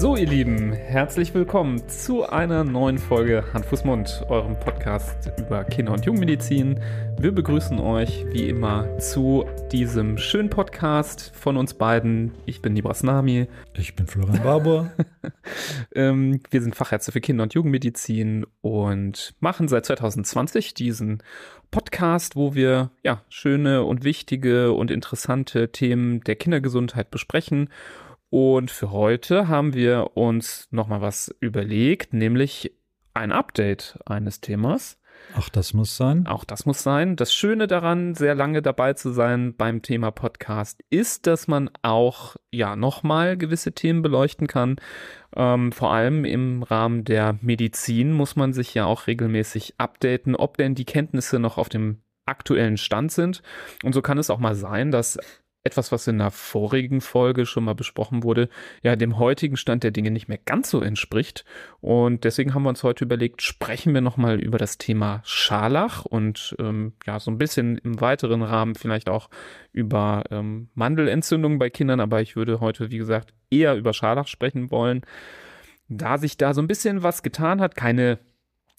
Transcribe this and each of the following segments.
So, ihr Lieben, herzlich willkommen zu einer neuen Folge Hand, Fuß, Mund, eurem Podcast über Kinder- und Jugendmedizin. Wir begrüßen euch wie immer zu diesem schönen Podcast von uns beiden. Ich bin Nibras Nami. Ich bin Florian Barbour. ähm, wir sind Fachärzte für Kinder- und Jugendmedizin und machen seit 2020 diesen Podcast, wo wir ja schöne und wichtige und interessante Themen der Kindergesundheit besprechen und für heute haben wir uns nochmal was überlegt, nämlich ein Update eines Themas. Auch das muss sein. Auch das muss sein. Das Schöne daran, sehr lange dabei zu sein beim Thema Podcast, ist, dass man auch ja nochmal gewisse Themen beleuchten kann. Ähm, vor allem im Rahmen der Medizin muss man sich ja auch regelmäßig updaten, ob denn die Kenntnisse noch auf dem aktuellen Stand sind. Und so kann es auch mal sein, dass etwas, was in der vorigen Folge schon mal besprochen wurde, ja dem heutigen Stand der Dinge nicht mehr ganz so entspricht. Und deswegen haben wir uns heute überlegt, sprechen wir nochmal über das Thema Scharlach und ähm, ja, so ein bisschen im weiteren Rahmen vielleicht auch über ähm, Mandelentzündungen bei Kindern, aber ich würde heute, wie gesagt, eher über Scharlach sprechen wollen. Da sich da so ein bisschen was getan hat, keine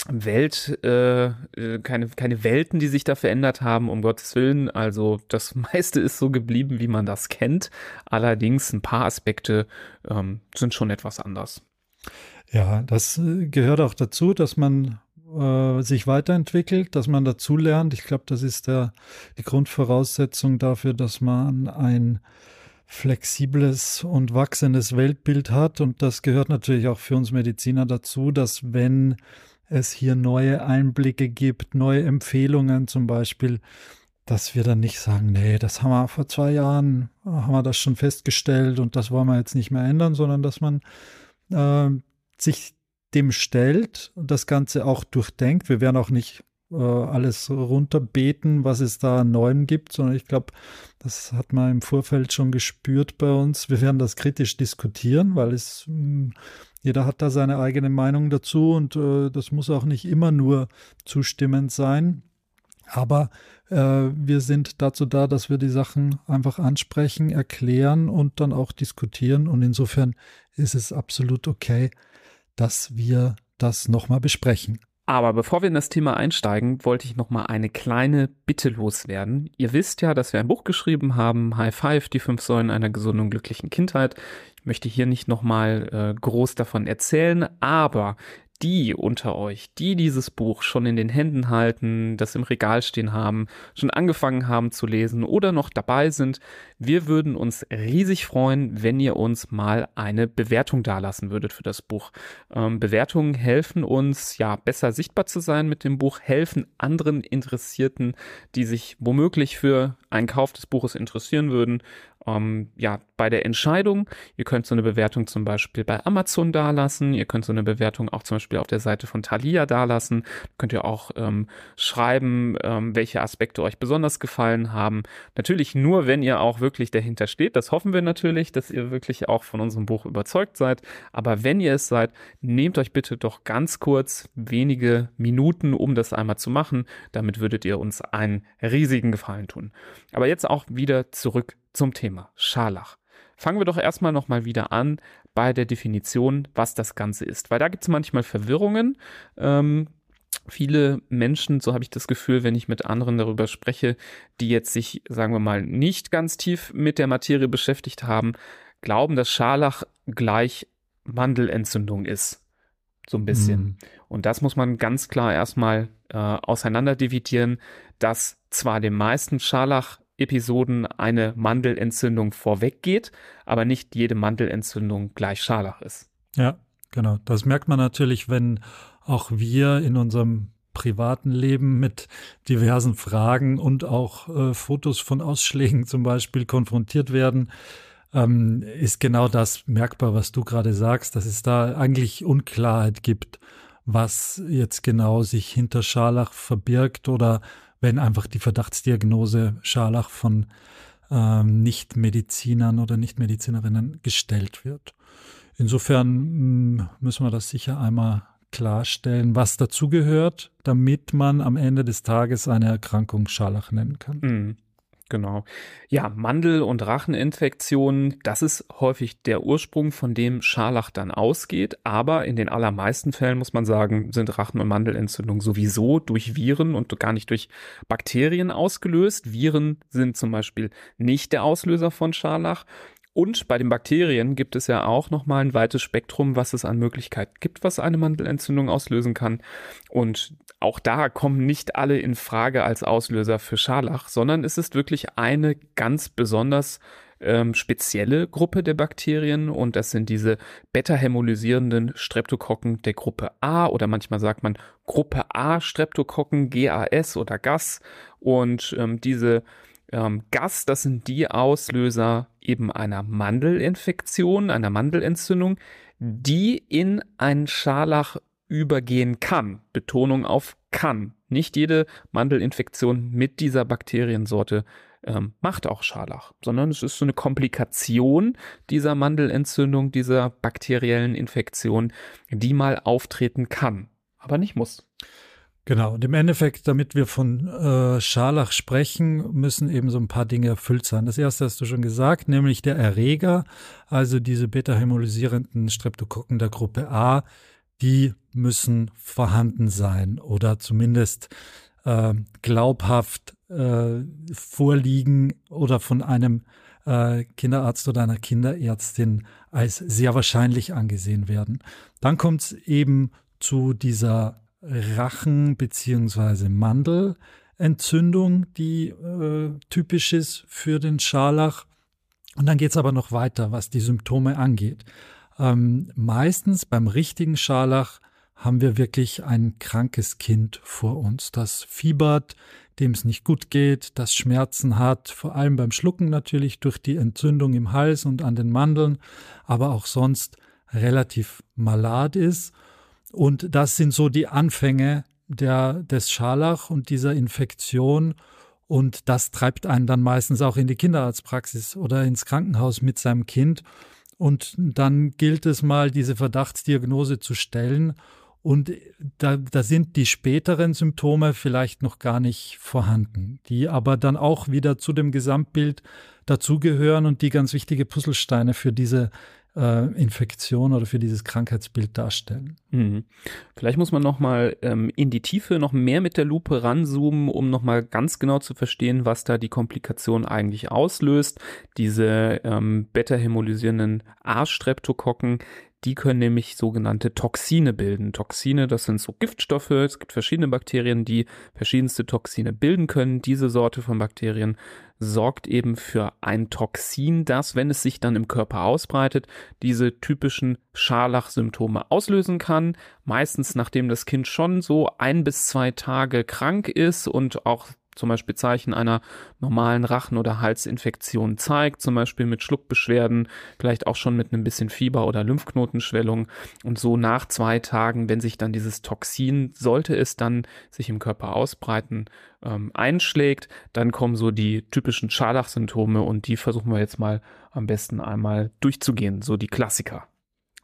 Welt, äh, äh, keine, keine Welten, die sich da verändert haben, um Gottes Willen. Also das meiste ist so geblieben, wie man das kennt. Allerdings ein paar Aspekte ähm, sind schon etwas anders. Ja, das äh, gehört auch dazu, dass man äh, sich weiterentwickelt, dass man dazulernt. Ich glaube, das ist der, die Grundvoraussetzung dafür, dass man ein flexibles und wachsendes Weltbild hat. Und das gehört natürlich auch für uns Mediziner dazu, dass wenn es hier neue Einblicke gibt, neue Empfehlungen zum Beispiel, dass wir dann nicht sagen, nee, das haben wir vor zwei Jahren, haben wir das schon festgestellt und das wollen wir jetzt nicht mehr ändern, sondern dass man äh, sich dem stellt und das Ganze auch durchdenkt. Wir werden auch nicht äh, alles runterbeten, was es da an Neuem gibt, sondern ich glaube, das hat man im Vorfeld schon gespürt bei uns. Wir werden das kritisch diskutieren, weil es mh, hm, jeder hat da seine eigene Meinung dazu und äh, das muss auch nicht immer nur zustimmend sein. Aber äh, wir sind dazu da, dass wir die Sachen einfach ansprechen, erklären und dann auch diskutieren. Und insofern ist es absolut okay, dass wir das nochmal besprechen. Aber bevor wir in das Thema einsteigen, wollte ich noch mal eine kleine Bitte loswerden. Ihr wisst ja, dass wir ein Buch geschrieben haben, High Five, die fünf Säulen einer gesunden und glücklichen Kindheit. Ich möchte hier nicht noch mal äh, groß davon erzählen, aber die unter euch, die dieses Buch schon in den Händen halten, das im Regal stehen haben, schon angefangen haben zu lesen oder noch dabei sind, wir würden uns riesig freuen, wenn ihr uns mal eine Bewertung dalassen würdet für das Buch. Ähm, Bewertungen helfen uns, ja, besser sichtbar zu sein mit dem Buch, helfen anderen Interessierten, die sich womöglich für einen Kauf des Buches interessieren würden, ähm, ja, bei der Entscheidung. Ihr könnt so eine Bewertung zum Beispiel bei Amazon dalassen. Ihr könnt so eine Bewertung auch zum Beispiel auf der Seite von Thalia dalassen. Könnt ihr auch ähm, schreiben, ähm, welche Aspekte euch besonders gefallen haben. Natürlich nur, wenn ihr auch wirklich dahinter steht. Das hoffen wir natürlich, dass ihr wirklich auch von unserem Buch überzeugt seid. Aber wenn ihr es seid, nehmt euch bitte doch ganz kurz wenige Minuten, um das einmal zu machen. Damit würdet ihr uns einen riesigen Gefallen tun. Aber jetzt auch wieder zurück zum Thema Scharlach. Fangen wir doch erstmal nochmal wieder an bei der Definition, was das Ganze ist, weil da gibt es manchmal Verwirrungen. Ähm, viele Menschen, so habe ich das Gefühl, wenn ich mit anderen darüber spreche, die jetzt sich, sagen wir mal, nicht ganz tief mit der Materie beschäftigt haben, glauben, dass Scharlach gleich Mandelentzündung ist. So ein bisschen. Mhm. Und das muss man ganz klar erstmal äh, auseinanderdividieren, dass zwar den meisten Scharlach Episoden eine Mandelentzündung vorweggeht, aber nicht jede Mandelentzündung gleich Scharlach ist. Ja, genau. Das merkt man natürlich, wenn auch wir in unserem privaten Leben mit diversen Fragen und auch äh, Fotos von Ausschlägen zum Beispiel konfrontiert werden, ähm, ist genau das merkbar, was du gerade sagst, dass es da eigentlich Unklarheit gibt, was jetzt genau sich hinter Scharlach verbirgt oder wenn einfach die Verdachtsdiagnose Scharlach von ähm, Nichtmedizinern oder Nichtmedizinerinnen gestellt wird. insofern hm, müssen wir das sicher einmal klarstellen, was dazugehört, damit man am Ende des Tages eine Erkrankung Scharlach nennen kann. Mhm. Genau. Ja, Mandel- und Racheninfektionen, das ist häufig der Ursprung, von dem Scharlach dann ausgeht. Aber in den allermeisten Fällen, muss man sagen, sind Rachen- und Mandelentzündungen sowieso durch Viren und gar nicht durch Bakterien ausgelöst. Viren sind zum Beispiel nicht der Auslöser von Scharlach. Und bei den Bakterien gibt es ja auch nochmal ein weites Spektrum, was es an Möglichkeiten gibt, was eine Mandelentzündung auslösen kann. Und auch da kommen nicht alle in Frage als Auslöser für Scharlach, sondern es ist wirklich eine ganz besonders ähm, spezielle Gruppe der Bakterien und das sind diese beta-hämolysierenden Streptokokken der Gruppe A oder manchmal sagt man Gruppe A Streptokokken, GAS oder GAS und ähm, diese ähm, Gas, das sind die Auslöser eben einer Mandelinfektion, einer Mandelentzündung, die in einen Scharlach übergehen kann. Betonung auf kann. Nicht jede Mandelinfektion mit dieser Bakteriensorte ähm, macht auch Scharlach, sondern es ist so eine Komplikation dieser Mandelentzündung, dieser bakteriellen Infektion, die mal auftreten kann, aber nicht muss. Genau, und im Endeffekt, damit wir von äh, Scharlach sprechen, müssen eben so ein paar Dinge erfüllt sein. Das erste hast du schon gesagt, nämlich der Erreger, also diese beta-hämolysierenden Streptokokken der Gruppe A, die müssen vorhanden sein oder zumindest äh, glaubhaft äh, vorliegen oder von einem äh, Kinderarzt oder einer Kinderärztin als sehr wahrscheinlich angesehen werden. Dann kommt es eben zu dieser Rachen- bzw. Mandelentzündung, die äh, typisch ist für den Scharlach. Und dann geht es aber noch weiter, was die Symptome angeht. Ähm, meistens beim richtigen Scharlach haben wir wirklich ein krankes Kind vor uns, das fiebert, dem es nicht gut geht, das Schmerzen hat, vor allem beim Schlucken natürlich durch die Entzündung im Hals und an den Mandeln, aber auch sonst relativ malat ist und das sind so die Anfänge der, des Scharlach und dieser Infektion. Und das treibt einen dann meistens auch in die Kinderarztpraxis oder ins Krankenhaus mit seinem Kind. Und dann gilt es mal, diese Verdachtsdiagnose zu stellen. Und da, da sind die späteren Symptome vielleicht noch gar nicht vorhanden, die aber dann auch wieder zu dem Gesamtbild dazugehören und die ganz wichtige Puzzlesteine für diese Infektion oder für dieses Krankheitsbild darstellen. Mhm. Vielleicht muss man noch mal ähm, in die Tiefe noch mehr mit der Lupe ranzoomen, um noch mal ganz genau zu verstehen, was da die Komplikation eigentlich auslöst. Diese ähm, beta-hämolysierenden A-Streptokokken, die können nämlich sogenannte Toxine bilden. Toxine, das sind so Giftstoffe. Es gibt verschiedene Bakterien, die verschiedenste Toxine bilden können. Diese Sorte von Bakterien sorgt eben für ein Toxin, das, wenn es sich dann im Körper ausbreitet, diese typischen Scharlachsymptome auslösen kann. Meistens nachdem das Kind schon so ein bis zwei Tage krank ist und auch zum Beispiel Zeichen einer normalen Rachen- oder Halsinfektion zeigt, zum Beispiel mit Schluckbeschwerden, vielleicht auch schon mit einem bisschen Fieber oder Lymphknotenschwellung. Und so nach zwei Tagen, wenn sich dann dieses Toxin, sollte es dann sich im Körper ausbreiten, ähm, einschlägt, dann kommen so die typischen Scharlach-Symptome und die versuchen wir jetzt mal am besten einmal durchzugehen, so die Klassiker.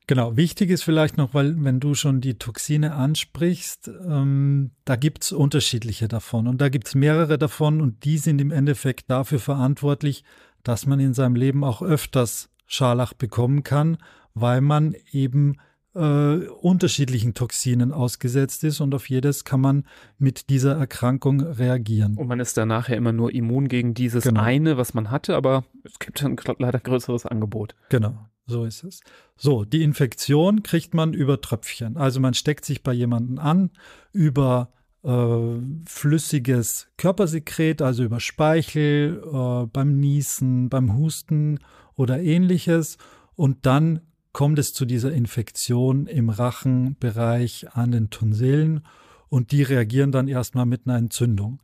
Genau, wichtig ist vielleicht noch, weil wenn du schon die Toxine ansprichst, ähm, da gibt's unterschiedliche davon und da gibt's mehrere davon und die sind im Endeffekt dafür verantwortlich, dass man in seinem Leben auch öfters Scharlach bekommen kann, weil man eben äh, unterschiedlichen Toxinen ausgesetzt ist und auf jedes kann man mit dieser Erkrankung reagieren. Und man ist danach ja immer nur immun gegen dieses genau. eine, was man hatte, aber es gibt ein leider größeres Angebot. Genau. So ist es. So, die Infektion kriegt man über Tröpfchen. Also man steckt sich bei jemandem an über äh, flüssiges Körpersekret, also über Speichel, äh, beim Niesen, beim Husten oder ähnliches. Und dann kommt es zu dieser Infektion im Rachenbereich an den Tonsillen und die reagieren dann erstmal mit einer Entzündung.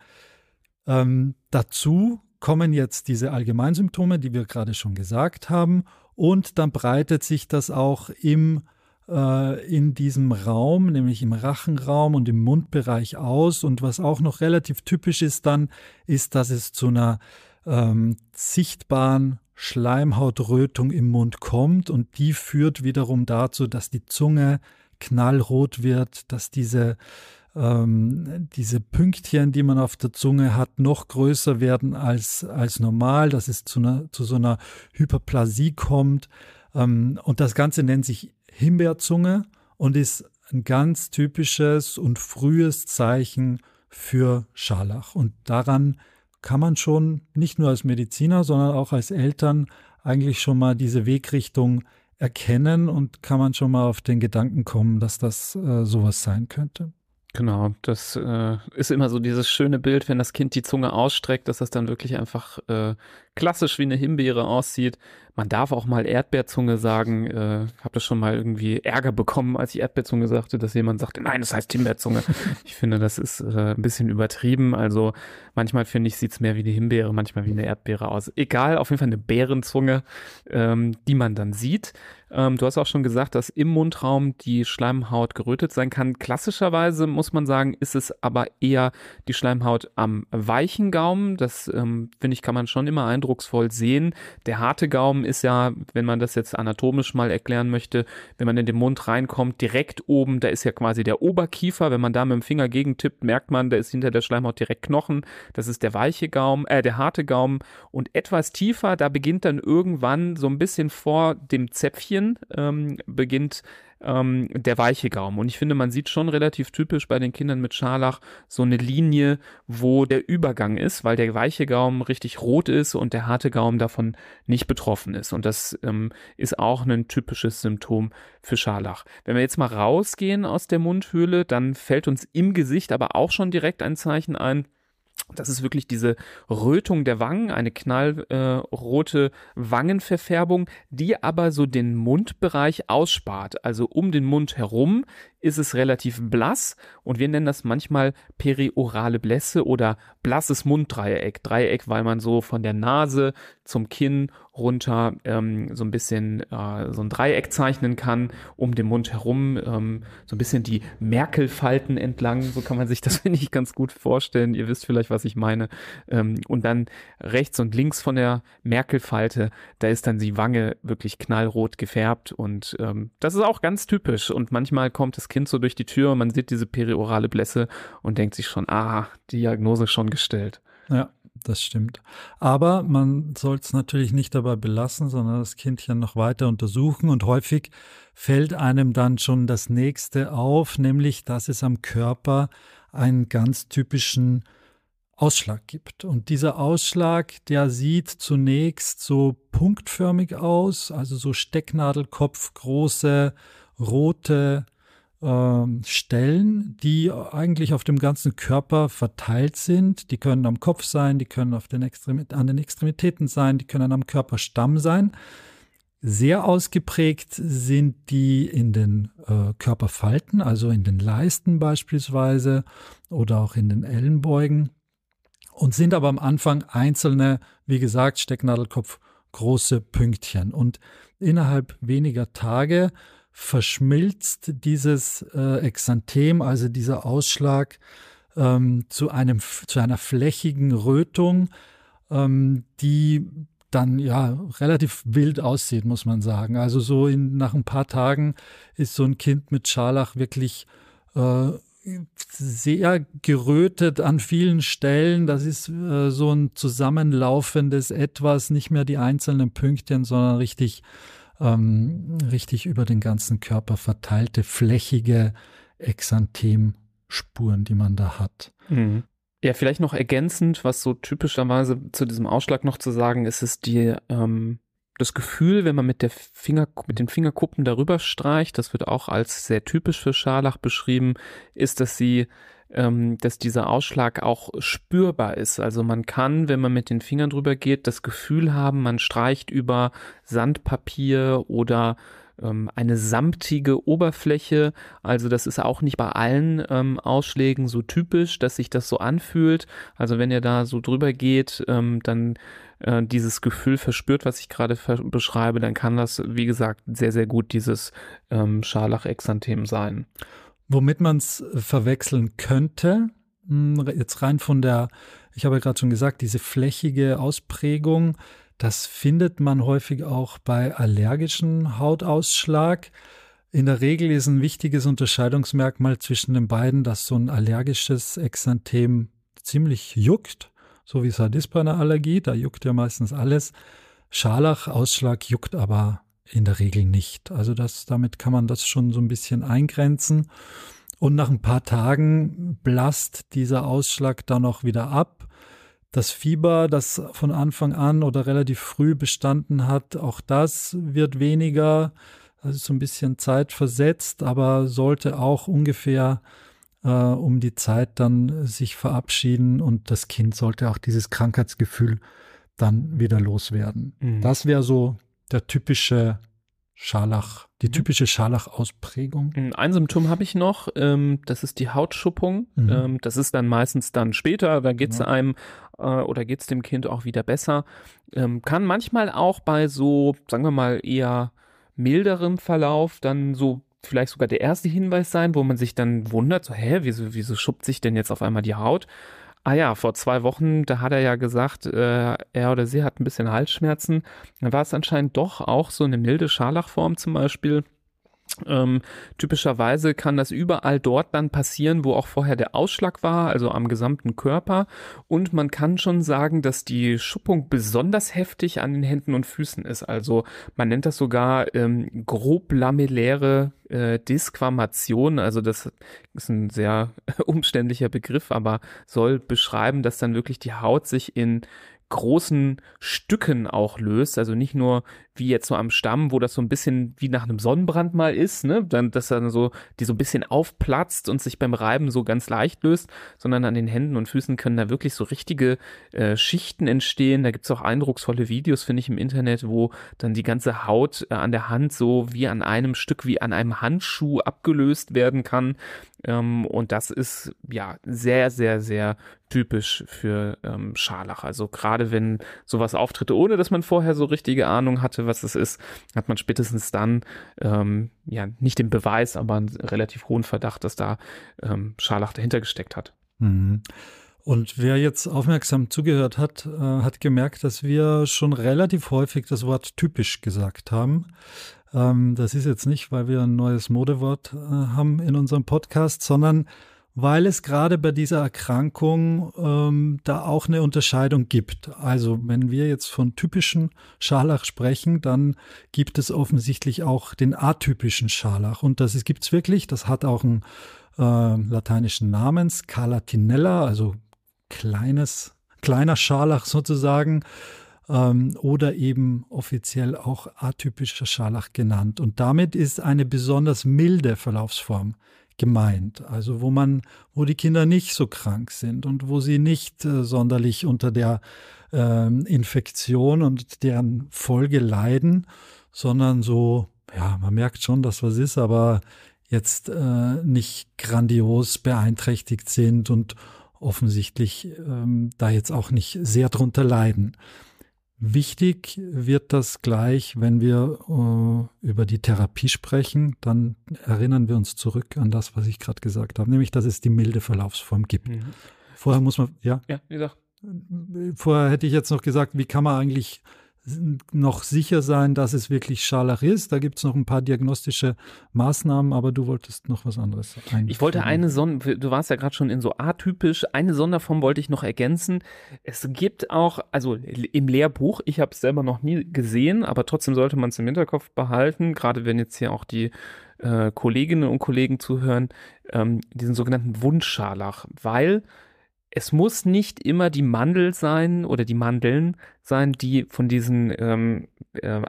Ähm, dazu kommen jetzt diese Allgemeinsymptome, die wir gerade schon gesagt haben und dann breitet sich das auch im, äh, in diesem Raum, nämlich im Rachenraum und im Mundbereich aus. Und was auch noch relativ typisch ist dann, ist, dass es zu einer ähm, sichtbaren Schleimhautrötung im Mund kommt und die führt wiederum dazu, dass die Zunge knallrot wird, dass diese ähm, diese Pünktchen, die man auf der Zunge hat, noch größer werden als, als normal, dass es zu, einer, zu so einer Hyperplasie kommt. Ähm, und das Ganze nennt sich Himbeerzunge und ist ein ganz typisches und frühes Zeichen für Scharlach. Und daran kann man schon nicht nur als Mediziner, sondern auch als Eltern eigentlich schon mal diese Wegrichtung erkennen und kann man schon mal auf den Gedanken kommen, dass das äh, sowas sein könnte. Genau, das äh, ist immer so dieses schöne Bild, wenn das Kind die Zunge ausstreckt, dass das dann wirklich einfach äh, klassisch wie eine Himbeere aussieht. Man darf auch mal Erdbeerzunge sagen. Äh, habe das schon mal irgendwie Ärger bekommen, als ich Erdbeerzunge sagte, dass jemand sagte, nein, das heißt Himbeerzunge. ich finde, das ist äh, ein bisschen übertrieben. Also manchmal finde ich, sieht's mehr wie eine Himbeere, manchmal wie eine Erdbeere aus. Egal, auf jeden Fall eine Bärenzunge, ähm, die man dann sieht. Ähm, du hast auch schon gesagt, dass im Mundraum die Schleimhaut gerötet sein kann. Klassischerweise muss man sagen, ist es aber eher die Schleimhaut am weichen Gaumen. Das ähm, finde ich, kann man schon immer eindrucksvoll sehen. Der harte Gaumen ist ja, wenn man das jetzt anatomisch mal erklären möchte, wenn man in den Mund reinkommt, direkt oben, da ist ja quasi der Oberkiefer. Wenn man da mit dem Finger gegentippt, merkt man, da ist hinter der Schleimhaut direkt Knochen. Das ist der weiche Gaumen, äh, der harte Gaumen. Und etwas tiefer, da beginnt dann irgendwann so ein bisschen vor dem Zäpfchen, ähm, beginnt ähm, der weiche Gaumen. Und ich finde, man sieht schon relativ typisch bei den Kindern mit Scharlach so eine Linie, wo der Übergang ist, weil der weiche Gaumen richtig rot ist und der harte Gaumen davon nicht betroffen ist. Und das ähm, ist auch ein typisches Symptom für Scharlach. Wenn wir jetzt mal rausgehen aus der Mundhöhle, dann fällt uns im Gesicht aber auch schon direkt ein Zeichen ein, das ist wirklich diese Rötung der Wangen, eine knallrote äh, Wangenverfärbung, die aber so den Mundbereich ausspart. Also um den Mund herum ist es relativ blass und wir nennen das manchmal periorale Blässe oder blasses Munddreieck. Dreieck, weil man so von der Nase zum Kinn runter ähm, so ein bisschen äh, so ein Dreieck zeichnen kann, um den Mund herum, ähm, so ein bisschen die Merkelfalten entlang, so kann man sich das, finde ich, ganz gut vorstellen. Ihr wisst vielleicht, was ich meine. Ähm, und dann rechts und links von der Merkelfalte, da ist dann die Wange wirklich knallrot gefärbt und ähm, das ist auch ganz typisch und manchmal kommt das Kind so durch die Tür und man sieht diese periorale Blässe und denkt sich schon, ah, Diagnose schon gestellt. Ja, das stimmt. Aber man soll es natürlich nicht dabei belassen, sondern das Kindchen noch weiter untersuchen. Und häufig fällt einem dann schon das nächste auf, nämlich dass es am Körper einen ganz typischen Ausschlag gibt. Und dieser Ausschlag, der sieht zunächst so punktförmig aus, also so Stecknadelkopf, große rote Stellen, die eigentlich auf dem ganzen Körper verteilt sind. Die können am Kopf sein, die können auf den an den Extremitäten sein, die können am Körperstamm sein. Sehr ausgeprägt sind die in den äh, Körperfalten, also in den Leisten beispielsweise oder auch in den Ellenbeugen und sind aber am Anfang einzelne, wie gesagt, Stecknadelkopf große Pünktchen. Und innerhalb weniger Tage verschmilzt dieses äh, Exanthem, also dieser Ausschlag, ähm, zu, einem, zu einer flächigen Rötung, ähm, die dann ja relativ wild aussieht, muss man sagen. Also so in, nach ein paar Tagen ist so ein Kind mit Scharlach wirklich äh, sehr gerötet an vielen Stellen. Das ist äh, so ein zusammenlaufendes Etwas, nicht mehr die einzelnen Pünktchen, sondern richtig ähm, richtig über den ganzen Körper verteilte, flächige Exanthemspuren, die man da hat. Mhm. Ja, vielleicht noch ergänzend, was so typischerweise zu diesem Ausschlag noch zu sagen ist, ist die, ähm, das Gefühl, wenn man mit der Finger, mit den Fingerkuppen darüber streicht, das wird auch als sehr typisch für Scharlach beschrieben, ist, dass sie ähm, dass dieser Ausschlag auch spürbar ist. Also man kann, wenn man mit den Fingern drüber geht, das Gefühl haben, man streicht über Sandpapier oder ähm, eine samtige Oberfläche. Also das ist auch nicht bei allen ähm, Ausschlägen so typisch, dass sich das so anfühlt. Also wenn ihr da so drüber geht, ähm, dann äh, dieses Gefühl verspürt, was ich gerade beschreibe, dann kann das, wie gesagt, sehr, sehr gut dieses ähm, Scharlach-Exanthem sein. Womit man es äh, verwechseln könnte, hm, jetzt rein von der, ich habe ja gerade schon gesagt, diese flächige Ausprägung, Das findet man häufig auch bei allergischen Hautausschlag. In der Regel ist ein wichtiges Unterscheidungsmerkmal zwischen den beiden, dass so ein allergisches Exanthem ziemlich juckt, so wie es halt ist bei einer Allergie. Da juckt ja meistens alles. Scharlachausschlag juckt aber in der Regel nicht. Also das, damit kann man das schon so ein bisschen eingrenzen. Und nach ein paar Tagen blasst dieser Ausschlag dann auch wieder ab. Das Fieber, das von Anfang an oder relativ früh bestanden hat, auch das wird weniger, also so ein bisschen Zeit versetzt, aber sollte auch ungefähr äh, um die Zeit dann sich verabschieden und das Kind sollte auch dieses Krankheitsgefühl dann wieder loswerden. Mhm. Das wäre so der typische Scharlach, die mhm. typische Scharlach-Ausprägung. Ein Symptom habe ich noch, ähm, das ist die Hautschuppung. Mhm. Ähm, das ist dann meistens dann später, da geht es ja. einem äh, oder geht es dem Kind auch wieder besser. Ähm, kann manchmal auch bei so, sagen wir mal, eher milderem Verlauf dann so vielleicht sogar der erste Hinweis sein, wo man sich dann wundert, so, hä, wieso, wieso schuppt sich denn jetzt auf einmal die Haut? Ah ja, vor zwei Wochen, da hat er ja gesagt, äh, er oder sie hat ein bisschen Halsschmerzen. Dann war es anscheinend doch auch so eine milde Scharlachform zum Beispiel. Ähm, typischerweise kann das überall dort dann passieren, wo auch vorher der Ausschlag war, also am gesamten Körper. Und man kann schon sagen, dass die Schuppung besonders heftig an den Händen und Füßen ist. Also man nennt das sogar ähm, grob lamelläre äh, Disquamation. Also das ist ein sehr umständlicher Begriff, aber soll beschreiben, dass dann wirklich die Haut sich in großen Stücken auch löst. Also nicht nur wie jetzt so am Stamm, wo das so ein bisschen wie nach einem Sonnenbrand mal ist, ne, dann, dass dann so, die so ein bisschen aufplatzt und sich beim Reiben so ganz leicht löst, sondern an den Händen und Füßen können da wirklich so richtige äh, Schichten entstehen. Da gibt's auch eindrucksvolle Videos, finde ich, im Internet, wo dann die ganze Haut äh, an der Hand so wie an einem Stück, wie an einem Handschuh abgelöst werden kann. Ähm, und das ist ja sehr, sehr, sehr typisch für ähm, Scharlach. Also gerade wenn sowas auftritt, ohne dass man vorher so richtige Ahnung hatte, was es ist, hat man spätestens dann ähm, ja nicht den Beweis, aber einen relativ hohen Verdacht, dass da ähm, Scharlach dahinter gesteckt hat. Mhm. Und wer jetzt aufmerksam zugehört hat, äh, hat gemerkt, dass wir schon relativ häufig das Wort typisch gesagt haben. Ähm, das ist jetzt nicht, weil wir ein neues Modewort äh, haben in unserem Podcast, sondern weil es gerade bei dieser Erkrankung ähm, da auch eine Unterscheidung gibt. Also wenn wir jetzt von typischen Scharlach sprechen, dann gibt es offensichtlich auch den atypischen Scharlach. Und das gibt es wirklich, das hat auch einen äh, lateinischen Namen, Scalatinella, also kleines, kleiner Scharlach sozusagen ähm, oder eben offiziell auch atypischer Scharlach genannt. Und damit ist eine besonders milde Verlaufsform gemeint. Also wo man, wo die Kinder nicht so krank sind und wo sie nicht äh, sonderlich unter der äh, Infektion und deren Folge leiden, sondern so, ja, man merkt schon, dass was ist, aber jetzt äh, nicht grandios beeinträchtigt sind und offensichtlich ähm, da jetzt auch nicht sehr drunter leiden. Wichtig wird das gleich, wenn wir äh, über die Therapie sprechen, dann erinnern wir uns zurück an das, was ich gerade gesagt habe, nämlich, dass es die milde Verlaufsform gibt. Mhm. Vorher muss man, ja? Ja, wie gesagt. Vorher hätte ich jetzt noch gesagt, wie kann man eigentlich noch sicher sein, dass es wirklich Scharlach ist. Da gibt es noch ein paar diagnostische Maßnahmen, aber du wolltest noch was anderes einfügen. Ich wollte eine Sonder, du warst ja gerade schon in so atypisch, eine Sonderform wollte ich noch ergänzen. Es gibt auch, also im Lehrbuch, ich habe es selber noch nie gesehen, aber trotzdem sollte man es im Hinterkopf behalten, gerade wenn jetzt hier auch die äh, Kolleginnen und Kollegen zuhören, ähm, diesen sogenannten Wundscharlach, weil es muss nicht immer die Mandel sein oder die Mandeln sein, die von diesen ähm, äh,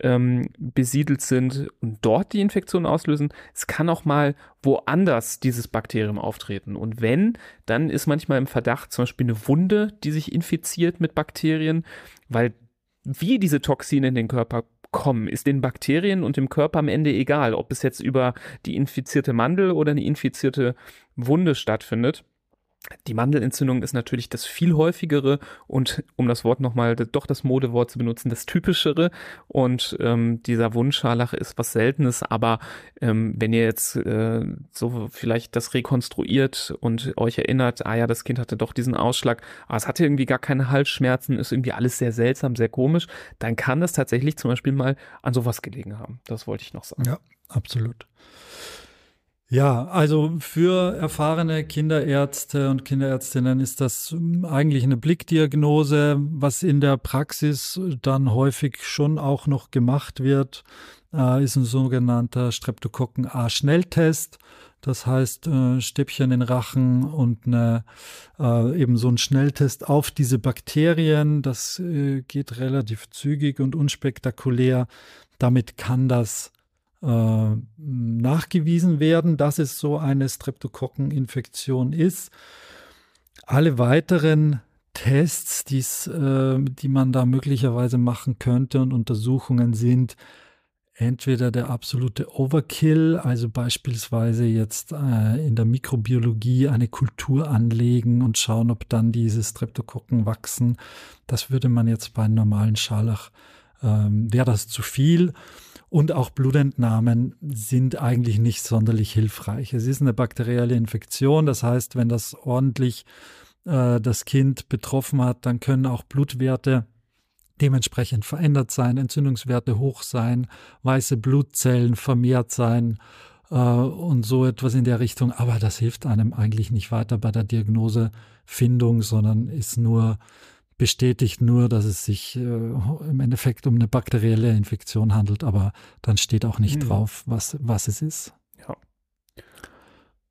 ähm, besiedelt sind und dort die Infektion auslösen. Es kann auch mal woanders dieses Bakterium auftreten. Und wenn, dann ist manchmal im Verdacht zum Beispiel eine Wunde, die sich infiziert mit Bakterien, weil wie diese Toxine in den Körper kommen, ist den Bakterien und dem Körper am Ende egal, ob es jetzt über die infizierte Mandel oder eine infizierte Wunde stattfindet. Die Mandelentzündung ist natürlich das viel häufigere und um das Wort nochmal, doch das Modewort zu benutzen, das typischere. Und ähm, dieser Wundscharlach ist was Seltenes, aber ähm, wenn ihr jetzt äh, so vielleicht das rekonstruiert und euch erinnert, ah ja, das Kind hatte doch diesen Ausschlag, aber es hatte irgendwie gar keine Halsschmerzen, ist irgendwie alles sehr seltsam, sehr komisch, dann kann das tatsächlich zum Beispiel mal an sowas gelegen haben. Das wollte ich noch sagen. Ja, absolut. Ja, also für erfahrene Kinderärzte und Kinderärztinnen ist das hm, eigentlich eine Blickdiagnose, was in der Praxis dann häufig schon auch noch gemacht wird, äh, ist ein sogenannter Streptokokken A-Schnelltest. Das heißt, äh, Stäbchen in Rachen und eine, äh, eben so ein Schnelltest auf diese Bakterien. Das geht relativ zügig und unspektakulär. Damit kann das äh, nachgewiesen werden, dass es so eine Streptokokkeninfektion ist. Alle weiteren Tests, die's, äh, die man da möglicherweise machen könnte und Untersuchungen sind entweder der absolute Overkill, also beispielsweise jetzt äh, in der Mikrobiologie eine Kultur anlegen und schauen, ob dann diese Streptokokken wachsen. Das würde man jetzt bei einem normalen Scharlach, ähm, wäre das zu viel. Und auch Blutentnahmen sind eigentlich nicht sonderlich hilfreich. Es ist eine bakterielle Infektion, das heißt, wenn das ordentlich äh, das Kind betroffen hat, dann können auch Blutwerte dementsprechend verändert sein, Entzündungswerte hoch sein, weiße Blutzellen vermehrt sein äh, und so etwas in der Richtung. Aber das hilft einem eigentlich nicht weiter bei der Diagnosefindung, sondern ist nur bestätigt nur, dass es sich äh, im Endeffekt um eine bakterielle Infektion handelt, aber dann steht auch nicht mhm. drauf, was, was es ist. Ja.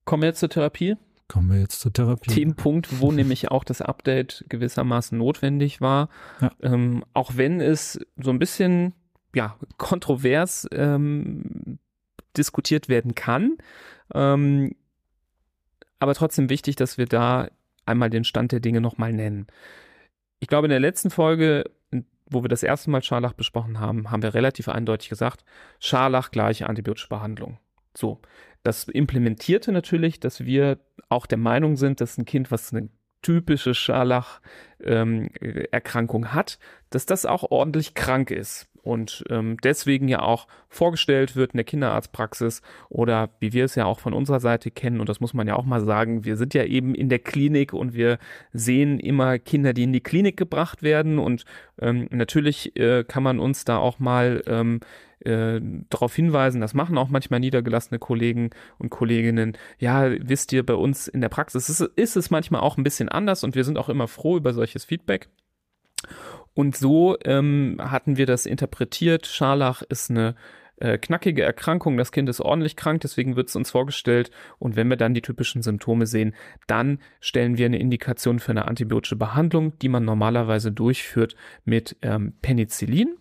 Kommen wir jetzt zur Therapie? Kommen wir jetzt zur Therapie. Den Punkt, wo nämlich auch das Update gewissermaßen notwendig war. Ja. Ähm, auch wenn es so ein bisschen ja, kontrovers ähm, diskutiert werden kann. Ähm, aber trotzdem wichtig, dass wir da einmal den Stand der Dinge nochmal nennen ich glaube, in der letzten Folge, wo wir das erste Mal Scharlach besprochen haben, haben wir relativ eindeutig gesagt, Scharlach gleiche antibiotische Behandlung. So, das implementierte natürlich, dass wir auch der Meinung sind, dass ein Kind, was eine typische Scharlach-Erkrankung ähm, hat, dass das auch ordentlich krank ist und ähm, deswegen ja auch vorgestellt wird in der Kinderarztpraxis oder wie wir es ja auch von unserer Seite kennen und das muss man ja auch mal sagen, wir sind ja eben in der Klinik und wir sehen immer Kinder, die in die Klinik gebracht werden und ähm, natürlich äh, kann man uns da auch mal ähm, äh, darauf hinweisen, das machen auch manchmal niedergelassene Kollegen und Kolleginnen. Ja, wisst ihr, bei uns in der Praxis ist, ist es manchmal auch ein bisschen anders und wir sind auch immer froh über solches Feedback. Und so ähm, hatten wir das interpretiert. Scharlach ist eine äh, knackige Erkrankung, das Kind ist ordentlich krank, deswegen wird es uns vorgestellt. Und wenn wir dann die typischen Symptome sehen, dann stellen wir eine Indikation für eine antibiotische Behandlung, die man normalerweise durchführt mit ähm, Penicillin.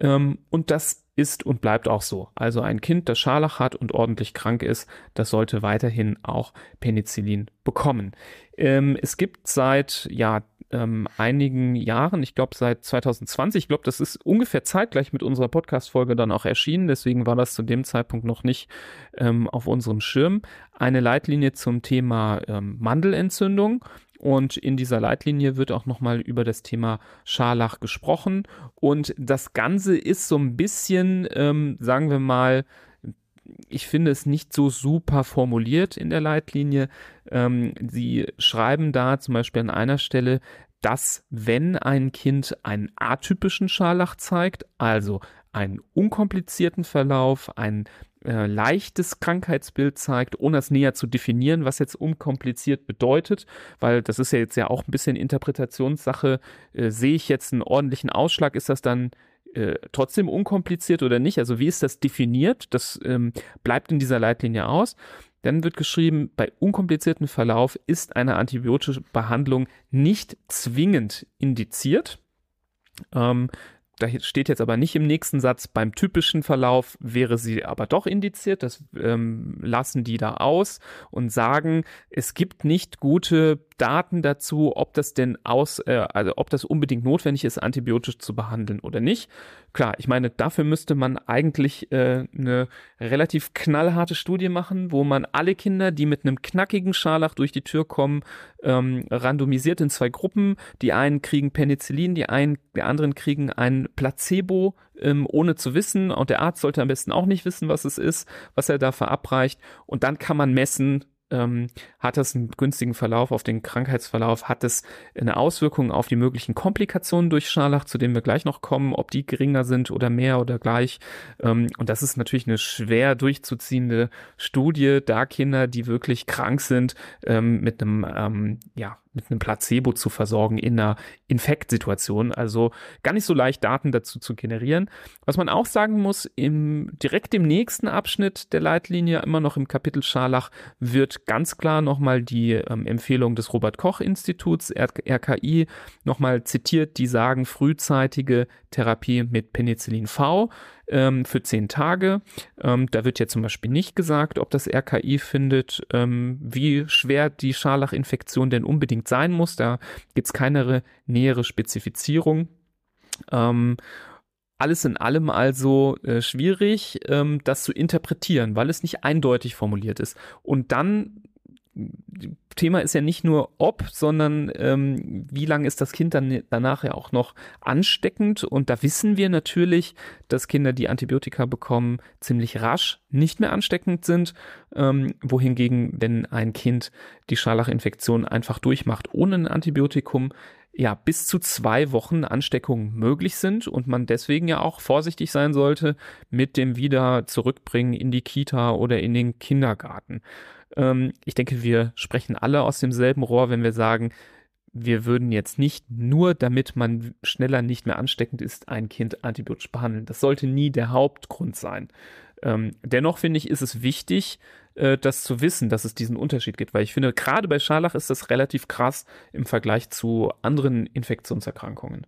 Ähm, und das ist und bleibt auch so. Also ein Kind, das Scharlach hat und ordentlich krank ist, das sollte weiterhin auch Penicillin bekommen. Ähm, es gibt seit ja ähm, einigen Jahren, ich glaube seit 2020, ich glaube, das ist ungefähr zeitgleich mit unserer Podcast-Folge dann auch erschienen, deswegen war das zu dem Zeitpunkt noch nicht ähm, auf unserem Schirm, eine Leitlinie zum Thema ähm, Mandelentzündung. Und in dieser Leitlinie wird auch nochmal über das Thema Scharlach gesprochen. Und das Ganze ist so ein bisschen, ähm, sagen wir mal, ich finde es nicht so super formuliert in der Leitlinie. Ähm, sie schreiben da zum Beispiel an einer Stelle, dass wenn ein Kind einen atypischen Scharlach zeigt, also einen unkomplizierten Verlauf, ein äh, leichtes Krankheitsbild zeigt, ohne es näher zu definieren, was jetzt unkompliziert bedeutet, weil das ist ja jetzt ja auch ein bisschen Interpretationssache. Äh, sehe ich jetzt einen ordentlichen Ausschlag, ist das dann äh, trotzdem unkompliziert oder nicht? Also wie ist das definiert? Das ähm, bleibt in dieser Leitlinie aus. Dann wird geschrieben, bei unkompliziertem Verlauf ist eine antibiotische Behandlung nicht zwingend indiziert. Ähm, da steht jetzt aber nicht im nächsten Satz, beim typischen Verlauf wäre sie aber doch indiziert. Das ähm, lassen die da aus und sagen, es gibt nicht gute Daten dazu, ob das denn aus, äh, also ob das unbedingt notwendig ist, antibiotisch zu behandeln oder nicht. Klar, ich meine, dafür müsste man eigentlich äh, eine relativ knallharte Studie machen, wo man alle Kinder, die mit einem knackigen Scharlach durch die Tür kommen, ähm, randomisiert in zwei Gruppen. Die einen kriegen Penicillin, die einen, die anderen kriegen ein Placebo, ähm, ohne zu wissen. Und der Arzt sollte am besten auch nicht wissen, was es ist, was er da verabreicht. Und dann kann man messen, ähm, hat es einen günstigen Verlauf auf den Krankheitsverlauf, hat es eine Auswirkung auf die möglichen Komplikationen durch Scharlach, zu denen wir gleich noch kommen, ob die geringer sind oder mehr oder gleich. Ähm, und das ist natürlich eine schwer durchzuziehende Studie, da Kinder, die wirklich krank sind, ähm, mit einem ähm, ja, mit einem Placebo zu versorgen in einer Infektsituation. Also gar nicht so leicht Daten dazu zu generieren. Was man auch sagen muss, im, direkt im nächsten Abschnitt der Leitlinie, immer noch im Kapitel Scharlach, wird ganz klar nochmal die ähm, Empfehlung des Robert Koch Instituts, RKI, nochmal zitiert, die sagen frühzeitige Therapie mit Penicillin V ähm, für zehn Tage. Ähm, da wird ja zum Beispiel nicht gesagt, ob das RKI findet, ähm, wie schwer die Scharlachinfektion denn unbedingt sein muss. Da gibt es keine nähere Spezifizierung. Ähm, alles in allem also äh, schwierig, ähm, das zu interpretieren, weil es nicht eindeutig formuliert ist. Und dann Thema ist ja nicht nur ob, sondern ähm, wie lange ist das Kind dann danach ja auch noch ansteckend. Und da wissen wir natürlich, dass Kinder, die Antibiotika bekommen, ziemlich rasch nicht mehr ansteckend sind. Ähm, wohingegen, wenn ein Kind die Scharlachinfektion einfach durchmacht ohne ein Antibiotikum, ja, bis zu zwei Wochen Ansteckungen möglich sind und man deswegen ja auch vorsichtig sein sollte mit dem Wieder zurückbringen in die Kita oder in den Kindergarten. Ähm, ich denke, wir sprechen alle aus demselben Rohr, wenn wir sagen, wir würden jetzt nicht nur, damit man schneller nicht mehr ansteckend ist, ein Kind antibiotisch behandeln. Das sollte nie der Hauptgrund sein. Ähm, dennoch finde ich, ist es wichtig, äh, das zu wissen, dass es diesen Unterschied gibt, weil ich finde, gerade bei Scharlach ist das relativ krass im Vergleich zu anderen Infektionserkrankungen.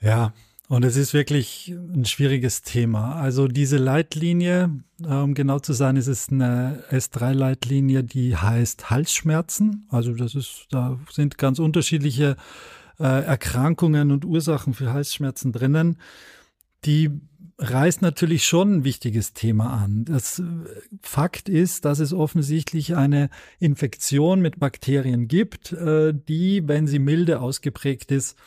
Ja, und es ist wirklich ein schwieriges Thema. Also diese Leitlinie, um genau zu sein, ist es eine S3-Leitlinie, die heißt Halsschmerzen. Also das ist, da sind ganz unterschiedliche äh, Erkrankungen und Ursachen für Halsschmerzen drinnen. Die reißt natürlich schon ein wichtiges Thema an. Das äh, Fakt ist, dass es offensichtlich eine Infektion mit Bakterien gibt, äh, die, wenn sie milde ausgeprägt ist,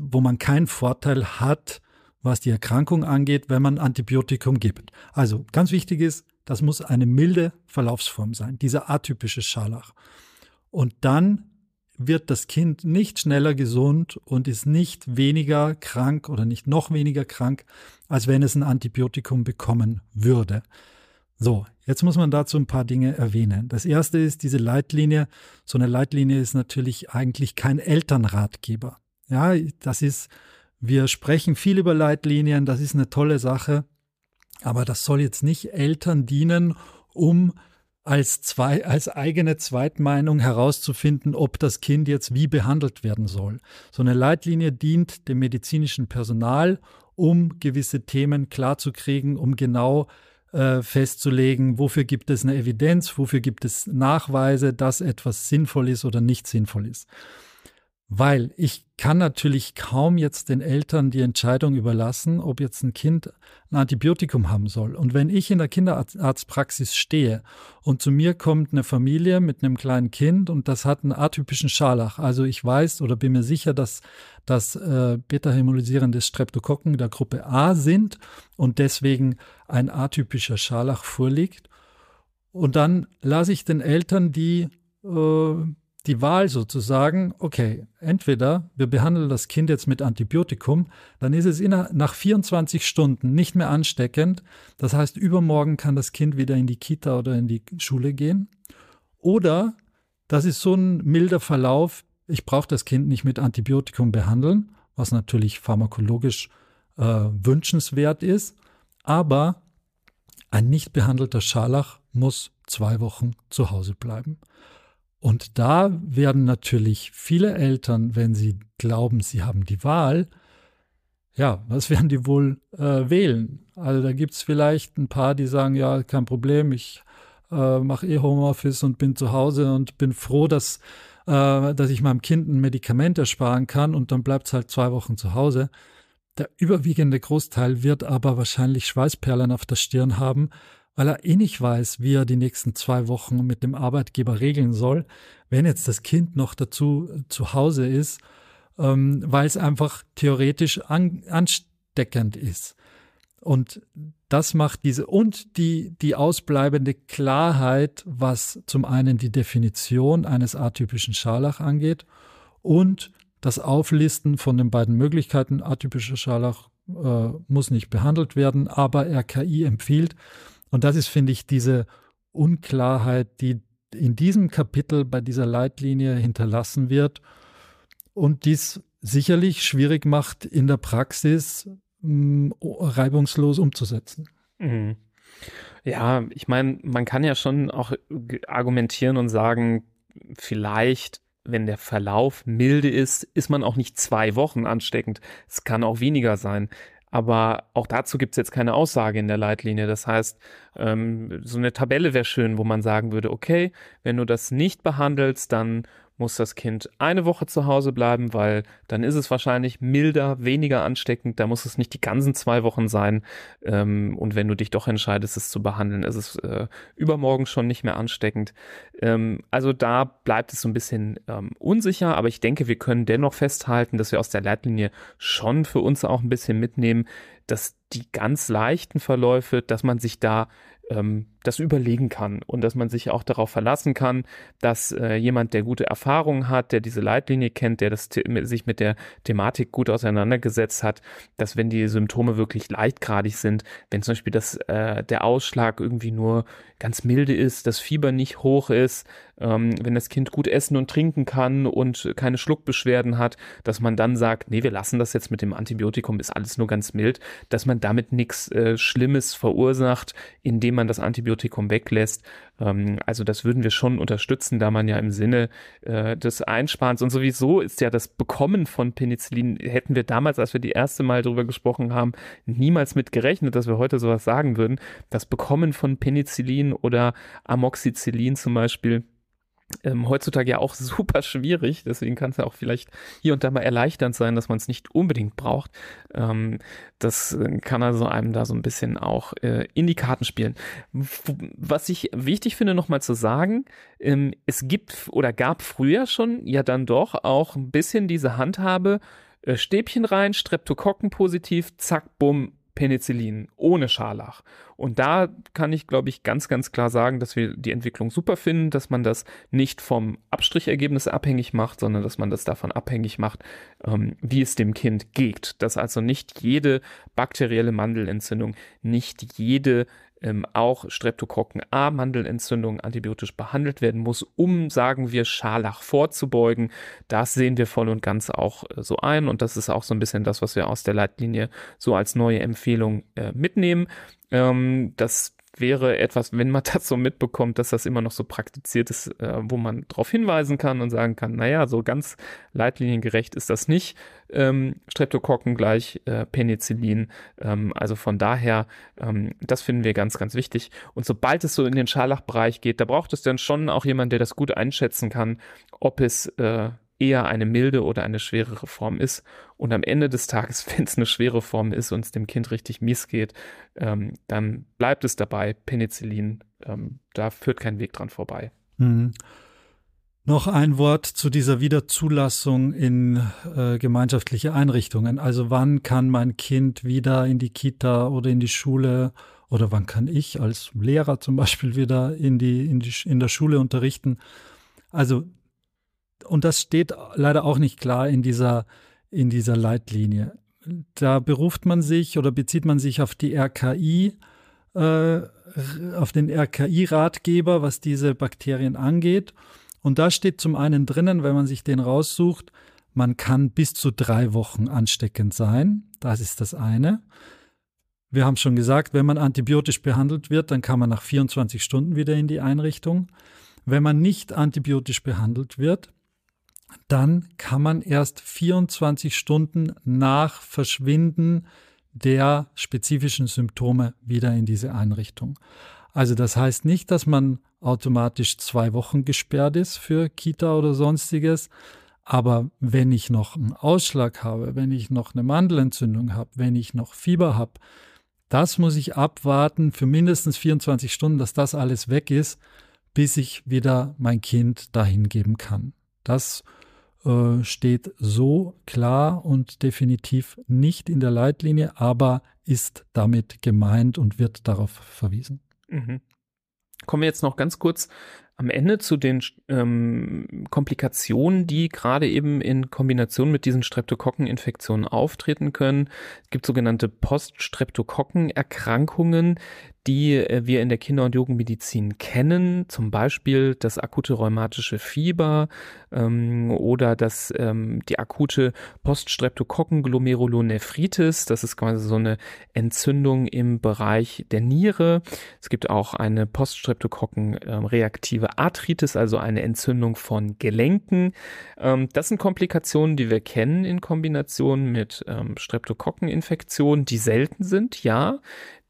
wo man keinen Vorteil hat, was die Erkrankung angeht, wenn man Antibiotikum gibt. Also ganz wichtig ist, das muss eine milde Verlaufsform sein, dieser atypische Scharlach. Und dann wird das Kind nicht schneller gesund und ist nicht weniger krank oder nicht noch weniger krank, als wenn es ein Antibiotikum bekommen würde. So, jetzt muss man dazu ein paar Dinge erwähnen. Das erste ist diese Leitlinie. So eine Leitlinie ist natürlich eigentlich kein Elternratgeber. Ja, das ist, wir sprechen viel über Leitlinien, das ist eine tolle Sache, aber das soll jetzt nicht Eltern dienen, um als, zwei, als eigene Zweitmeinung herauszufinden, ob das Kind jetzt wie behandelt werden soll. So eine Leitlinie dient dem medizinischen Personal, um gewisse Themen klarzukriegen, um genau äh, festzulegen, wofür gibt es eine Evidenz, wofür gibt es Nachweise, dass etwas sinnvoll ist oder nicht sinnvoll ist. Weil ich kann natürlich kaum jetzt den Eltern die Entscheidung überlassen, ob jetzt ein Kind ein Antibiotikum haben soll. Und wenn ich in der Kinderarztpraxis stehe und zu mir kommt eine Familie mit einem kleinen Kind und das hat einen atypischen Scharlach, also ich weiß oder bin mir sicher, dass das äh, beta-hämolysierende Streptokokken der Gruppe A sind und deswegen ein atypischer Scharlach vorliegt. Und dann lasse ich den Eltern die äh, die Wahl sozusagen, okay, entweder wir behandeln das Kind jetzt mit Antibiotikum, dann ist es nach 24 Stunden nicht mehr ansteckend. Das heißt, übermorgen kann das Kind wieder in die Kita oder in die Schule gehen. Oder das ist so ein milder Verlauf, ich brauche das Kind nicht mit Antibiotikum behandeln, was natürlich pharmakologisch äh, wünschenswert ist. Aber ein nicht behandelter Scharlach muss zwei Wochen zu Hause bleiben. Und da werden natürlich viele Eltern, wenn sie glauben, sie haben die Wahl, ja, was werden die wohl äh, wählen? Also da gibt es vielleicht ein paar, die sagen, ja, kein Problem, ich äh, mache eh Homeoffice und bin zu Hause und bin froh, dass, äh, dass ich meinem Kind ein Medikament ersparen kann und dann bleibt es halt zwei Wochen zu Hause. Der überwiegende Großteil wird aber wahrscheinlich Schweißperlen auf der Stirn haben, weil er eh nicht weiß, wie er die nächsten zwei Wochen mit dem Arbeitgeber regeln soll, wenn jetzt das Kind noch dazu zu Hause ist, ähm, weil es einfach theoretisch an, ansteckend ist. Und das macht diese und die, die ausbleibende Klarheit, was zum einen die Definition eines atypischen Scharlach angeht und das Auflisten von den beiden Möglichkeiten. Atypischer Scharlach äh, muss nicht behandelt werden, aber RKI empfiehlt. Und das ist, finde ich, diese Unklarheit, die in diesem Kapitel bei dieser Leitlinie hinterlassen wird und dies sicherlich schwierig macht, in der Praxis mh, reibungslos umzusetzen. Mhm. Ja, ich meine, man kann ja schon auch argumentieren und sagen, vielleicht, wenn der Verlauf milde ist, ist man auch nicht zwei Wochen ansteckend. Es kann auch weniger sein. Aber auch dazu gibt es jetzt keine Aussage in der Leitlinie. Das heißt, ähm, so eine Tabelle wäre schön, wo man sagen würde, okay, wenn du das nicht behandelst, dann muss das Kind eine Woche zu Hause bleiben, weil dann ist es wahrscheinlich milder, weniger ansteckend. Da muss es nicht die ganzen zwei Wochen sein. Ähm, und wenn du dich doch entscheidest, es zu behandeln, ist es äh, übermorgen schon nicht mehr ansteckend. Ähm, also da bleibt es so ein bisschen ähm, unsicher, aber ich denke, wir können dennoch festhalten, dass wir aus der Leitlinie schon für uns auch ein bisschen mitnehmen, dass die ganz leichten Verläufe, dass man sich da ähm, das überlegen kann und dass man sich auch darauf verlassen kann, dass äh, jemand, der gute Erfahrungen hat, der diese Leitlinie kennt, der das sich mit der Thematik gut auseinandergesetzt hat, dass wenn die Symptome wirklich leichtgradig sind, wenn zum Beispiel das, äh, der Ausschlag irgendwie nur ganz milde ist, das Fieber nicht hoch ist, ähm, wenn das Kind gut essen und trinken kann und keine Schluckbeschwerden hat, dass man dann sagt, nee, wir lassen das jetzt mit dem Antibiotikum, ist alles nur ganz mild, dass man damit nichts äh, Schlimmes verursacht, indem man das Antibiotikum weglässt. Ähm, also das würden wir schon unterstützen, da man ja im Sinne äh, des Einsparens und sowieso ist ja das Bekommen von Penicillin, hätten wir damals, als wir die erste Mal darüber gesprochen haben, niemals mit gerechnet, dass wir heute sowas sagen würden. Das Bekommen von Penicillin oder Amoxicillin zum Beispiel ähm, heutzutage ja auch super schwierig. Deswegen kann es ja auch vielleicht hier und da mal erleichternd sein, dass man es nicht unbedingt braucht. Ähm, das äh, kann also einem da so ein bisschen auch äh, in die Karten spielen. Was ich wichtig finde, nochmal zu sagen, ähm, es gibt oder gab früher schon ja dann doch auch ein bisschen diese Handhabe, äh, Stäbchen rein, Streptokokken positiv, zack, bumm, Penicillin ohne Scharlach. Und da kann ich, glaube ich, ganz, ganz klar sagen, dass wir die Entwicklung super finden, dass man das nicht vom Abstrichergebnis abhängig macht, sondern dass man das davon abhängig macht, ähm, wie es dem Kind geht. Dass also nicht jede bakterielle Mandelentzündung, nicht jede ähm, auch Streptokokken A Mandelentzündung antibiotisch behandelt werden muss, um, sagen wir, Scharlach vorzubeugen. Das sehen wir voll und ganz auch äh, so ein und das ist auch so ein bisschen das, was wir aus der Leitlinie so als neue Empfehlung äh, mitnehmen. Ähm, das wäre etwas, wenn man das so mitbekommt, dass das immer noch so praktiziert ist, äh, wo man darauf hinweisen kann und sagen kann, naja, so ganz leitliniengerecht ist das nicht. Ähm, Streptokokken gleich äh, Penicillin. Ähm, also von daher, ähm, das finden wir ganz, ganz wichtig. Und sobald es so in den Scharlachbereich geht, da braucht es dann schon auch jemand, der das gut einschätzen kann, ob es äh, eher eine milde oder eine schwerere Form ist. Und am Ende des Tages, wenn es eine schwere Form ist und es dem Kind richtig mies geht, ähm, dann bleibt es dabei, Penicillin. Ähm, da führt kein Weg dran vorbei. Mhm. Noch ein Wort zu dieser Wiederzulassung in äh, gemeinschaftliche Einrichtungen. Also wann kann mein Kind wieder in die Kita oder in die Schule oder wann kann ich als Lehrer zum Beispiel wieder in, die, in, die, in der Schule unterrichten? Also und das steht leider auch nicht klar in dieser, in dieser Leitlinie. Da beruft man sich oder bezieht man sich auf die RKI, äh, auf den RKI-Ratgeber, was diese Bakterien angeht. Und da steht zum einen drinnen, wenn man sich den raussucht, man kann bis zu drei Wochen ansteckend sein. Das ist das eine. Wir haben schon gesagt, wenn man antibiotisch behandelt wird, dann kann man nach 24 Stunden wieder in die Einrichtung. Wenn man nicht antibiotisch behandelt wird, dann kann man erst 24 Stunden nach Verschwinden der spezifischen Symptome wieder in diese Einrichtung. Also das heißt nicht, dass man automatisch zwei Wochen gesperrt ist für Kita oder sonstiges. Aber wenn ich noch einen Ausschlag habe, wenn ich noch eine Mandelentzündung habe, wenn ich noch Fieber habe, das muss ich abwarten für mindestens 24 Stunden, dass das alles weg ist, bis ich wieder mein Kind dahin geben kann. Das äh, steht so klar und definitiv nicht in der Leitlinie, aber ist damit gemeint und wird darauf verwiesen. Mhm. Kommen wir jetzt noch ganz kurz am Ende zu den ähm, Komplikationen, die gerade eben in Kombination mit diesen Streptokokkeninfektionen auftreten können. Es gibt sogenannte Poststreptokokkenerkrankungen, die äh, wir in der Kinder- und Jugendmedizin kennen, zum Beispiel das akute rheumatische Fieber ähm, oder das, ähm, die akute Poststreptokokken-Glomerulonephritis. Das ist quasi so eine Entzündung im Bereich der Niere. Es gibt auch eine Poststreptokokken-reaktive ähm, Arthritis, also eine Entzündung von Gelenken. Ähm, das sind Komplikationen, die wir kennen in Kombination mit ähm, Streptokokkeninfektionen, die selten sind, ja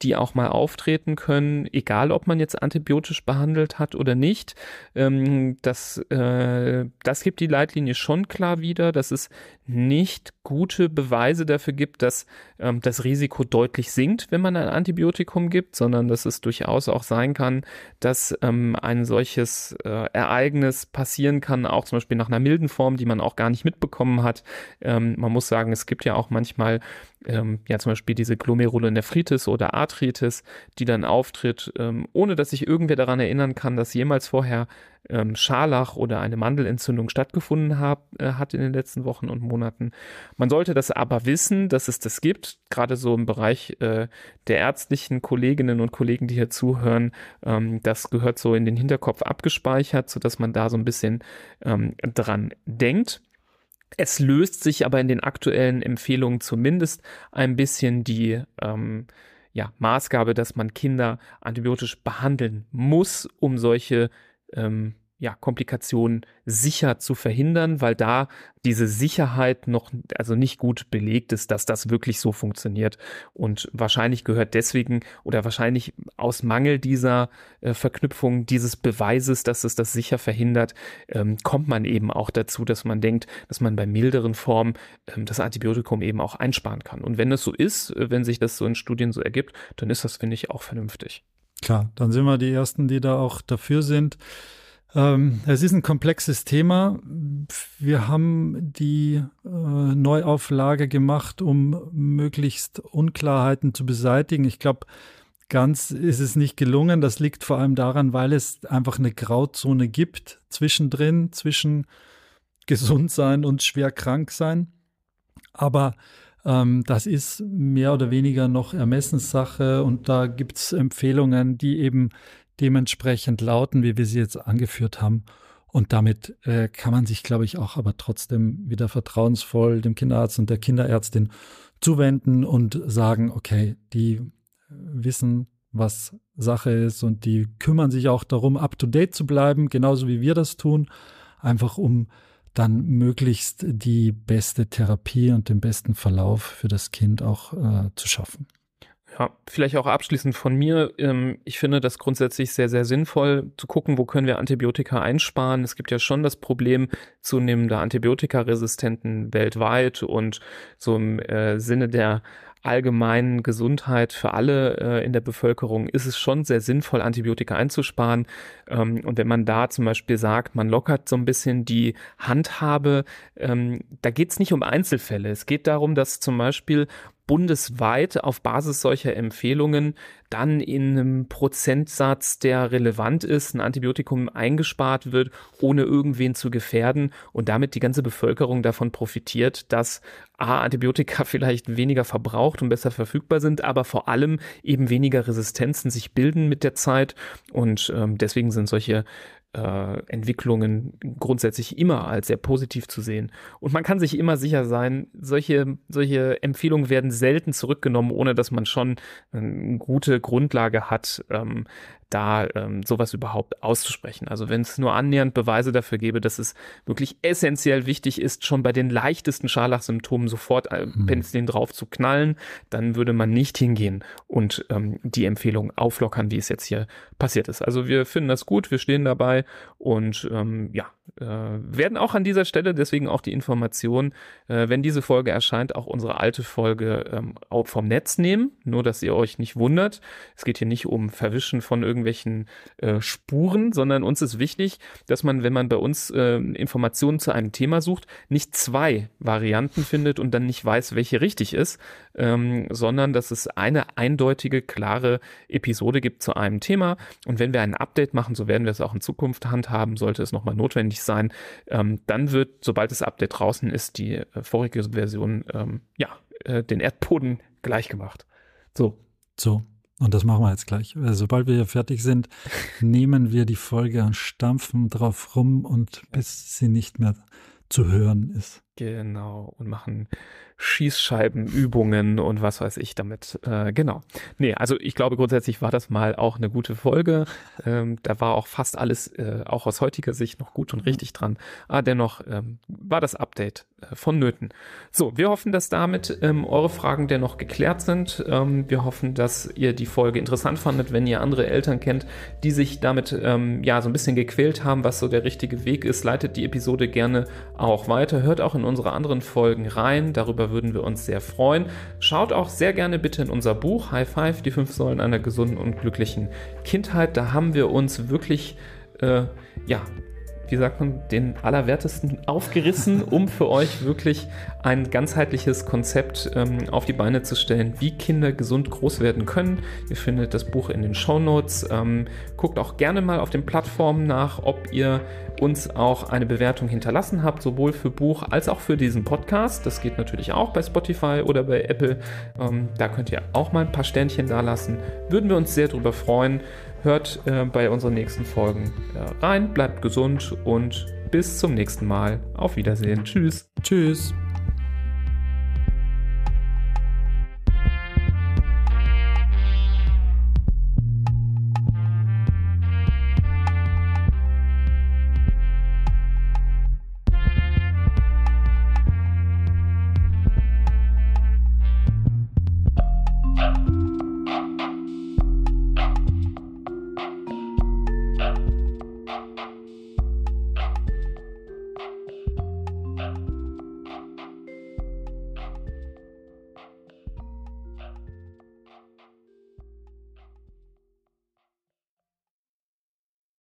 die auch mal auftreten können, egal ob man jetzt antibiotisch behandelt hat oder nicht. Ähm, das, äh, das gibt die Leitlinie schon klar wieder, dass es nicht gute Beweise dafür gibt, dass ähm, das Risiko deutlich sinkt, wenn man ein Antibiotikum gibt, sondern dass es durchaus auch sein kann, dass ähm, ein solches äh, Ereignis passieren kann, auch zum Beispiel nach einer milden Form, die man auch gar nicht mitbekommen hat. Ähm, man muss sagen, es gibt ja auch manchmal ähm, ja zum Beispiel diese Glomerulonephritis oder Arthritis, die dann auftritt, ähm, ohne dass sich irgendwer daran erinnern kann, dass jemals vorher ähm, Scharlach oder eine Mandelentzündung stattgefunden hab, äh, hat in den letzten Wochen und Monaten. Man sollte das aber wissen, dass es das gibt, gerade so im Bereich äh, der ärztlichen Kolleginnen und Kollegen, die hier zuhören. Ähm, das gehört so in den Hinterkopf abgespeichert, sodass man da so ein bisschen ähm, dran denkt. Es löst sich aber in den aktuellen Empfehlungen zumindest ein bisschen die ähm, ja, Maßgabe, dass man Kinder antibiotisch behandeln muss, um solche ähm, ja, Komplikationen sicher zu verhindern, weil da diese Sicherheit noch also nicht gut belegt ist, dass das wirklich so funktioniert. Und wahrscheinlich gehört deswegen oder wahrscheinlich aus Mangel dieser äh, Verknüpfung dieses Beweises, dass es das sicher verhindert, ähm, kommt man eben auch dazu, dass man denkt, dass man bei milderen Formen ähm, das Antibiotikum eben auch einsparen kann. Und wenn das so ist, äh, wenn sich das so in Studien so ergibt, dann ist das, finde ich, auch vernünftig. Klar, dann sind wir die Ersten, die da auch dafür sind. Ähm, es ist ein komplexes Thema. Wir haben die äh, Neuauflage gemacht, um möglichst Unklarheiten zu beseitigen. Ich glaube, ganz ist es nicht gelungen. Das liegt vor allem daran, weil es einfach eine Grauzone gibt zwischendrin, zwischen gesund sein und schwer krank sein. Aber ähm, das ist mehr oder weniger noch Ermessenssache und da gibt es Empfehlungen, die eben dementsprechend lauten, wie wir sie jetzt angeführt haben. Und damit äh, kann man sich, glaube ich, auch aber trotzdem wieder vertrauensvoll dem Kinderarzt und der Kinderärztin zuwenden und sagen, okay, die wissen, was Sache ist und die kümmern sich auch darum, up-to-date zu bleiben, genauso wie wir das tun, einfach um dann möglichst die beste Therapie und den besten Verlauf für das Kind auch äh, zu schaffen. Ja, vielleicht auch abschließend von mir. Ähm, ich finde das grundsätzlich sehr, sehr sinnvoll zu gucken, wo können wir Antibiotika einsparen. Es gibt ja schon das Problem zunehmender Antibiotikaresistenten weltweit und so im äh, Sinne der allgemeinen Gesundheit für alle äh, in der Bevölkerung ist es schon sehr sinnvoll, Antibiotika einzusparen. Ähm, und wenn man da zum Beispiel sagt, man lockert so ein bisschen die Handhabe, ähm, da geht es nicht um Einzelfälle. Es geht darum, dass zum Beispiel bundesweit auf Basis solcher Empfehlungen dann in einem Prozentsatz, der relevant ist, ein Antibiotikum eingespart wird, ohne irgendwen zu gefährden und damit die ganze Bevölkerung davon profitiert, dass A, Antibiotika vielleicht weniger verbraucht und besser verfügbar sind, aber vor allem eben weniger Resistenzen sich bilden mit der Zeit. Und ähm, deswegen sind solche äh, Entwicklungen grundsätzlich immer als sehr positiv zu sehen. Und man kann sich immer sicher sein, solche, solche Empfehlungen werden selten zurückgenommen, ohne dass man schon eine gute Grundlage hat, ähm, da ähm, sowas überhaupt auszusprechen. Also wenn es nur annähernd Beweise dafür gäbe, dass es wirklich essentiell wichtig ist, schon bei den leichtesten Scharlachsymptomen sofort äh, mhm. Penicillin drauf zu knallen, dann würde man nicht hingehen und ähm, die Empfehlung auflockern, wie es jetzt hier passiert ist. Also wir finden das gut, wir stehen dabei und ähm, ja, äh, werden auch an dieser Stelle deswegen auch die Information, äh, wenn diese Folge erscheint, auch unsere alte Folge ähm, vom Netz nehmen. Nur, dass ihr euch nicht wundert. Es geht hier nicht um Verwischen von irgendwelchen äh, Spuren, sondern uns ist wichtig, dass man, wenn man bei uns äh, Informationen zu einem Thema sucht, nicht zwei Varianten findet und dann nicht weiß, welche richtig ist, ähm, sondern dass es eine eindeutige, klare Episode gibt zu einem Thema. Und wenn wir ein Update machen, so werden wir es auch in Zukunft handhaben, sollte es nochmal notwendig sein, ähm, dann wird, sobald das Update draußen ist, die äh, vorige Version ähm, ja, äh, den Erdboden gleich gemacht. So. So. Und das machen wir jetzt gleich. Sobald wir hier fertig sind, nehmen wir die Folge und stampfen drauf rum und bis sie nicht mehr zu hören ist. Genau. Und machen Schießscheibenübungen und was weiß ich damit. Äh, genau. Nee, also ich glaube grundsätzlich war das mal auch eine gute Folge. Ähm, da war auch fast alles, äh, auch aus heutiger Sicht, noch gut und richtig dran. Aber dennoch ähm, war das Update äh, vonnöten. So, wir hoffen, dass damit ähm, eure Fragen dennoch geklärt sind. Ähm, wir hoffen, dass ihr die Folge interessant fandet, wenn ihr andere Eltern kennt, die sich damit ähm, ja so ein bisschen gequält haben, was so der richtige Weg ist. Leitet die Episode gerne auch weiter. Hört auch in unsere anderen Folgen rein. Darüber würden wir uns sehr freuen. Schaut auch sehr gerne bitte in unser Buch High Five, die fünf Säulen einer gesunden und glücklichen Kindheit. Da haben wir uns wirklich, äh, ja, wie sagt man, den Allerwertesten aufgerissen, um für euch wirklich ein ganzheitliches Konzept ähm, auf die Beine zu stellen, wie Kinder gesund groß werden können. Ihr findet das Buch in den Show Notes. Ähm, guckt auch gerne mal auf den Plattformen nach, ob ihr uns auch eine Bewertung hinterlassen habt, sowohl für Buch als auch für diesen Podcast. Das geht natürlich auch bei Spotify oder bei Apple. Ähm, da könnt ihr auch mal ein paar Sternchen da lassen. Würden wir uns sehr darüber freuen. Hört äh, bei unseren nächsten Folgen äh, rein, bleibt gesund und bis zum nächsten Mal. Auf Wiedersehen. Tschüss. Tschüss.